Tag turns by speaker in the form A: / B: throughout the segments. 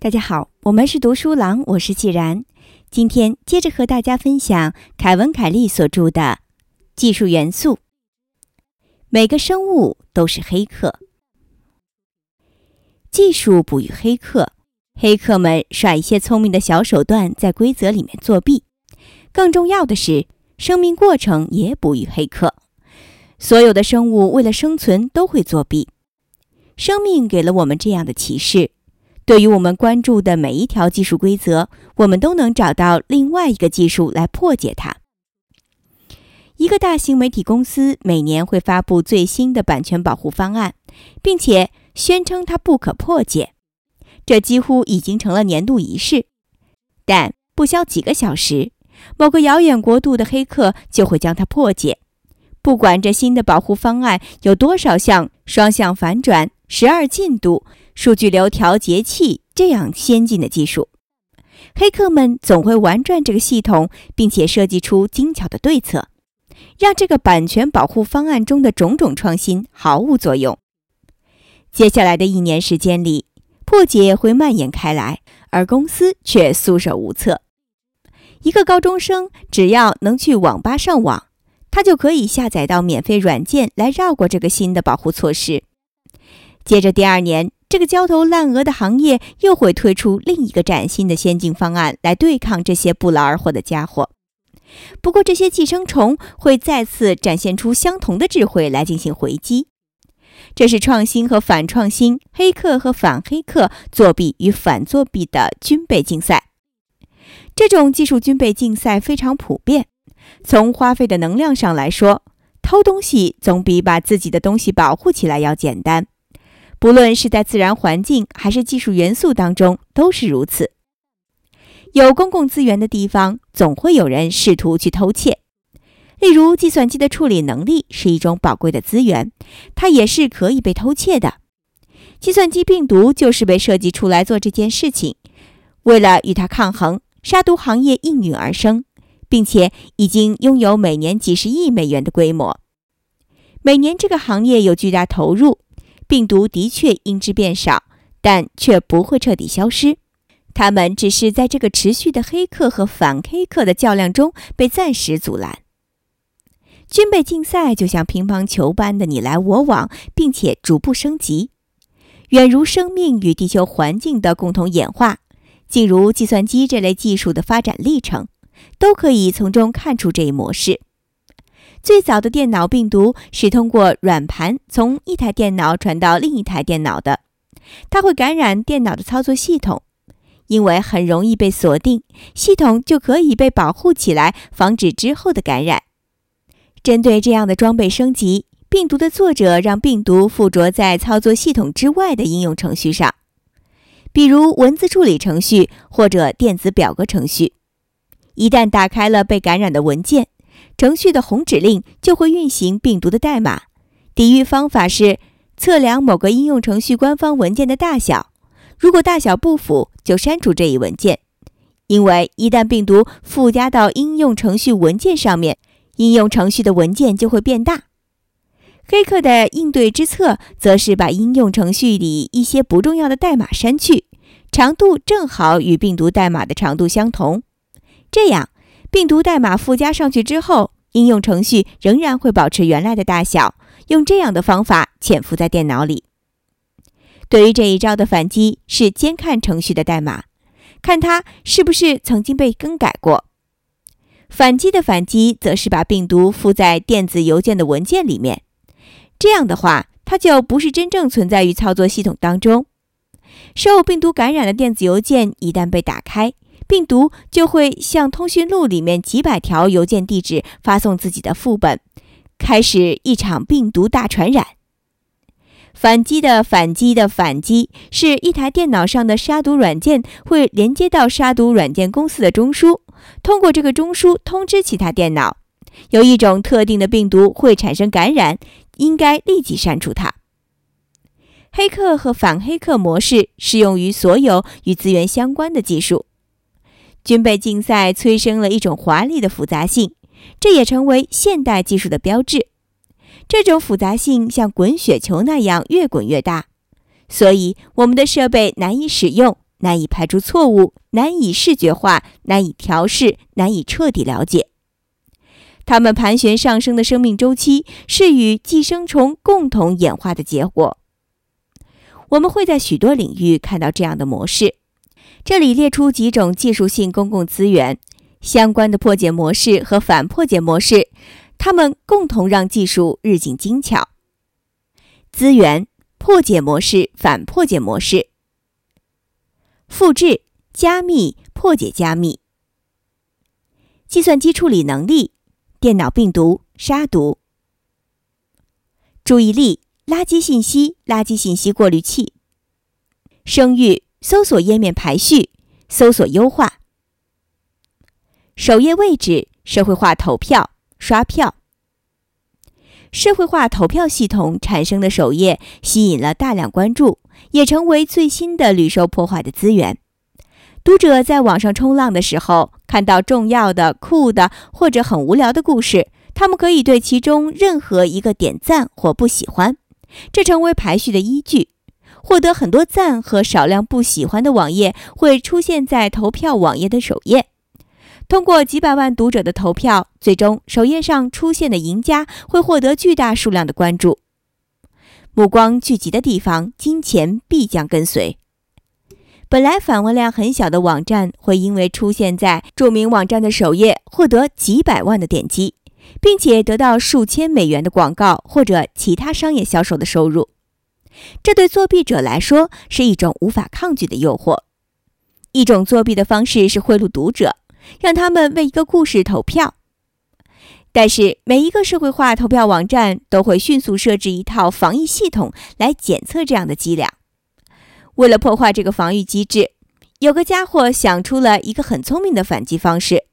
A: 大家好，我们是读书郎，我是既然。今天接着和大家分享凯文·凯利所著的《技术元素》。每个生物都是黑客，技术哺育黑客，黑客们耍一些聪明的小手段，在规则里面作弊。更重要的是，生命过程也哺育黑客。所有的生物为了生存都会作弊。生命给了我们这样的启示。对于我们关注的每一条技术规则，我们都能找到另外一个技术来破解它。一个大型媒体公司每年会发布最新的版权保护方案，并且宣称它不可破解，这几乎已经成了年度仪式。但不消几个小时，某个遥远国度的黑客就会将它破解。不管这新的保护方案有多少项双向反转、十二进度。数据流调节器这样先进的技术，黑客们总会玩转这个系统，并且设计出精巧的对策，让这个版权保护方案中的种种创新毫无作用。接下来的一年时间里，破解会蔓延开来，而公司却束手无策。一个高中生只要能去网吧上网，他就可以下载到免费软件来绕过这个新的保护措施。接着第二年。这个焦头烂额的行业又会推出另一个崭新的先进方案来对抗这些不劳而获的家伙。不过，这些寄生虫会再次展现出相同的智慧来进行回击。这是创新和反创新、黑客和反黑客、作弊与反作弊的军备竞赛。这种技术军备竞赛非常普遍。从花费的能量上来说，偷东西总比把自己的东西保护起来要简单。不论是在自然环境还是技术元素当中，都是如此。有公共资源的地方，总会有人试图去偷窃。例如，计算机的处理能力是一种宝贵的资源，它也是可以被偷窃的。计算机病毒就是被设计出来做这件事情。为了与它抗衡，杀毒行业应运而生，并且已经拥有每年几十亿美元的规模。每年这个行业有巨大投入。病毒的确因之变少，但却不会彻底消失。它们只是在这个持续的黑客和反黑客的较量中被暂时阻拦。军备竞赛就像乒乓球般的你来我往，并且逐步升级，远如生命与地球环境的共同演化，近如计算机这类技术的发展历程，都可以从中看出这一模式。最早的电脑病毒是通过软盘从一台电脑传到另一台电脑的，它会感染电脑的操作系统，因为很容易被锁定，系统就可以被保护起来，防止之后的感染。针对这样的装备升级，病毒的作者让病毒附着在操作系统之外的应用程序上，比如文字处理程序或者电子表格程序。一旦打开了被感染的文件，程序的红指令就会运行病毒的代码。抵御方法是测量某个应用程序官方文件的大小，如果大小不符，就删除这一文件。因为一旦病毒附加到应用程序文件上面，应用程序的文件就会变大。黑客的应对之策则是把应用程序里一些不重要的代码删去，长度正好与病毒代码的长度相同，这样。病毒代码附加上去之后，应用程序仍然会保持原来的大小。用这样的方法潜伏在电脑里。对于这一招的反击是监看程序的代码，看它是不是曾经被更改过。反击的反击则是把病毒附在电子邮件的文件里面。这样的话，它就不是真正存在于操作系统当中。受病毒感染的电子邮件一旦被打开。病毒就会向通讯录里面几百条邮件地址发送自己的副本，开始一场病毒大传染。反击的反击的反击是一台电脑上的杀毒软件会连接到杀毒软件公司的中枢，通过这个中枢通知其他电脑，有一种特定的病毒会产生感染，应该立即删除它。黑客和反黑客模式适用于所有与资源相关的技术。军备竞赛催生了一种华丽的复杂性，这也成为现代技术的标志。这种复杂性像滚雪球那样越滚越大，所以我们的设备难以使用，难以排除错误，难以视觉化，难以调试，难以彻底了解。它们盘旋上升的生命周期是与寄生虫共同演化的结果。我们会在许多领域看到这样的模式。这里列出几种技术性公共资源相关的破解模式和反破解模式，它们共同让技术日进精巧。资源破解模式、反破解模式、复制、加密、破解加密、计算机处理能力。电脑病毒杀毒，注意力垃圾信息垃圾信息过滤器，声誉搜索页面排序搜索优化，首页位置社会化投票刷票，社会化投票系统产生的首页吸引了大量关注，也成为最新的屡受破坏的资源。读者在网上冲浪的时候，看到重要的、酷的或者很无聊的故事，他们可以对其中任何一个点赞或不喜欢，这成为排序的依据。获得很多赞和少量不喜欢的网页会出现在投票网页的首页。通过几百万读者的投票，最终首页上出现的赢家会获得巨大数量的关注。目光聚集的地方，金钱必将跟随。本来访问量很小的网站，会因为出现在著名网站的首页，获得几百万的点击，并且得到数千美元的广告或者其他商业销售的收入。这对作弊者来说是一种无法抗拒的诱惑。一种作弊的方式是贿赂读者，让他们为一个故事投票。但是，每一个社会化投票网站都会迅速设置一套防疫系统来检测这样的伎俩。为了破坏这个防御机制，有个家伙想出了一个很聪明的反击方式。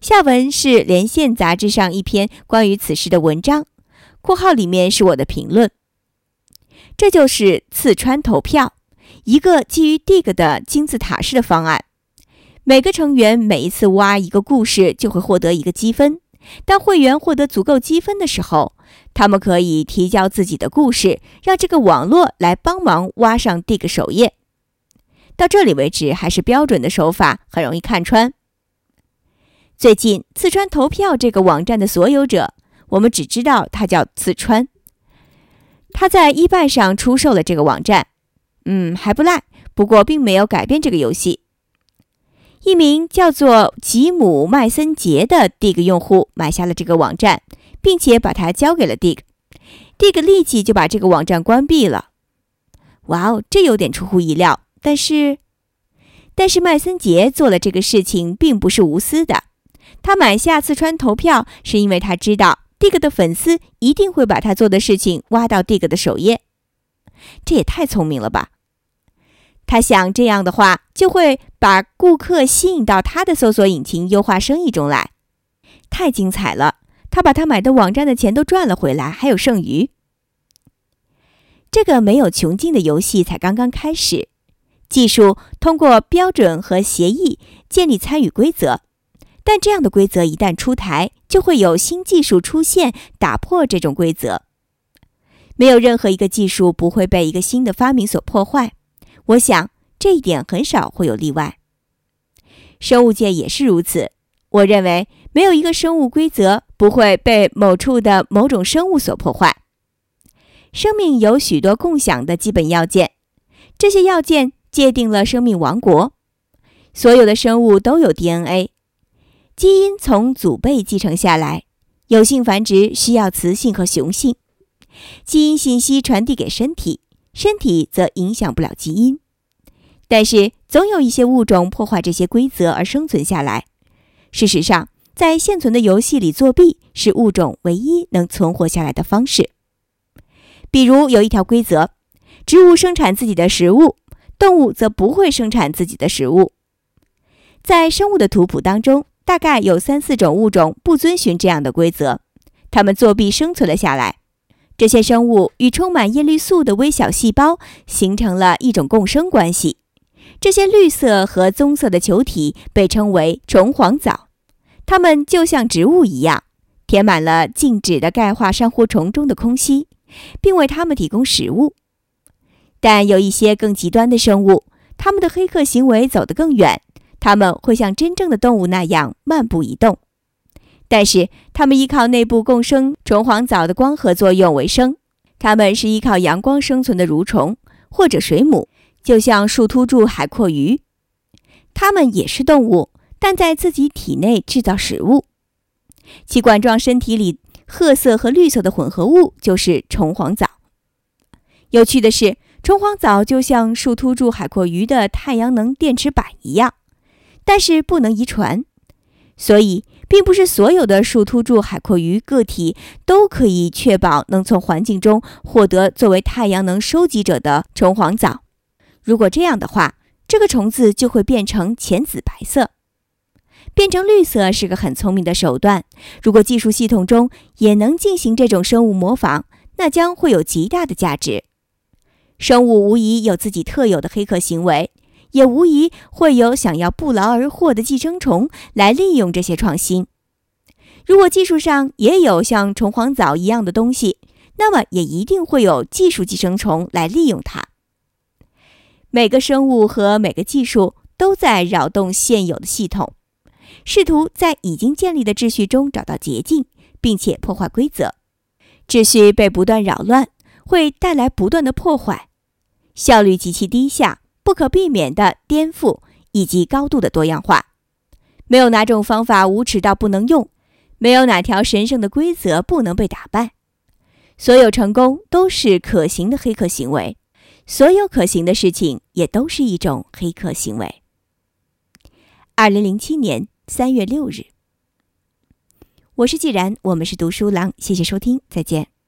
A: 下文是《连线》杂志上一篇关于此事的文章（括号里面是我的评论）。这就是刺穿投票，一个基于 Dig 的金字塔式的方案。每个成员每一次挖一个故事就会获得一个积分。当会员获得足够积分的时候，他们可以提交自己的故事，让这个网络来帮忙挖上 Dig 首页。到这里为止，还是标准的手法，很容易看穿。最近，刺穿投票这个网站的所有者，我们只知道他叫刺穿。他在 eBay 上出售了这个网站，嗯，还不赖。不过，并没有改变这个游戏。一名叫做吉姆·麦森杰的 Dig 用户买下了这个网站。并且把它交给了 Dig，Dig 立即就把这个网站关闭了。哇哦，这有点出乎意料。但是，但是麦森杰做了这个事情并不是无私的。他买下四川投票，是因为他知道 Dig 的粉丝一定会把他做的事情挖到 Dig 的首页。这也太聪明了吧！他想这样的话，就会把顾客吸引到他的搜索引擎优化生意中来。太精彩了！他把他买的网站的钱都赚了回来，还有剩余。这个没有穷尽的游戏才刚刚开始。技术通过标准和协议建立参与规则，但这样的规则一旦出台，就会有新技术出现打破这种规则。没有任何一个技术不会被一个新的发明所破坏。我想这一点很少会有例外。生物界也是如此。我认为没有一个生物规则。不会被某处的某种生物所破坏。生命有许多共享的基本要件，这些要件界定了生命王国。所有的生物都有 DNA，基因从祖辈继承下来。有性繁殖需要雌性和雄性，基因信息传递给身体，身体则影响不了基因。但是总有一些物种破坏这些规则而生存下来。事实上。在现存的游戏里作弊是物种唯一能存活下来的方式。比如有一条规则：植物生产自己的食物，动物则不会生产自己的食物。在生物的图谱当中，大概有三四种物种不遵循这样的规则，它们作弊生存了下来。这些生物与充满叶绿素的微小细胞形成了一种共生关系。这些绿色和棕色的球体被称为虫黄藻。它们就像植物一样填满了静止的钙化珊瑚虫中的空隙，并为它们提供食物。但有一些更极端的生物，它们的黑客行为走得更远，它们会像真正的动物那样漫步移动。但是，它们依靠内部共生虫黄藻的光合作用为生。它们是依靠阳光生存的蠕虫或者水母，就像树突柱海阔鱼。它们也是动物，但在自己体内制造食物。其管状身体里褐色和绿色的混合物就是虫黄藻。有趣的是，虫黄藻就像树突柱海阔鱼的太阳能电池板一样，但是不能遗传，所以。并不是所有的树突柱海阔鱼个体都可以确保能从环境中获得作为太阳能收集者的虫黄藻。如果这样的话，这个虫子就会变成浅紫白色。变成绿色是个很聪明的手段。如果技术系统中也能进行这种生物模仿，那将会有极大的价值。生物无疑有自己特有的黑客行为。也无疑会有想要不劳而获的寄生虫来利用这些创新。如果技术上也有像虫黄藻一样的东西，那么也一定会有技术寄生虫来利用它。每个生物和每个技术都在扰动现有的系统，试图在已经建立的秩序中找到捷径，并且破坏规则。秩序被不断扰乱，会带来不断的破坏，效率极其低下。不可避免的颠覆以及高度的多样化，没有哪种方法无耻到不能用，没有哪条神圣的规则不能被打败。所有成功都是可行的黑客行为，所有可行的事情也都是一种黑客行为。二零零七年三月六日，我是既然，我们是读书郎，谢谢收听，再见。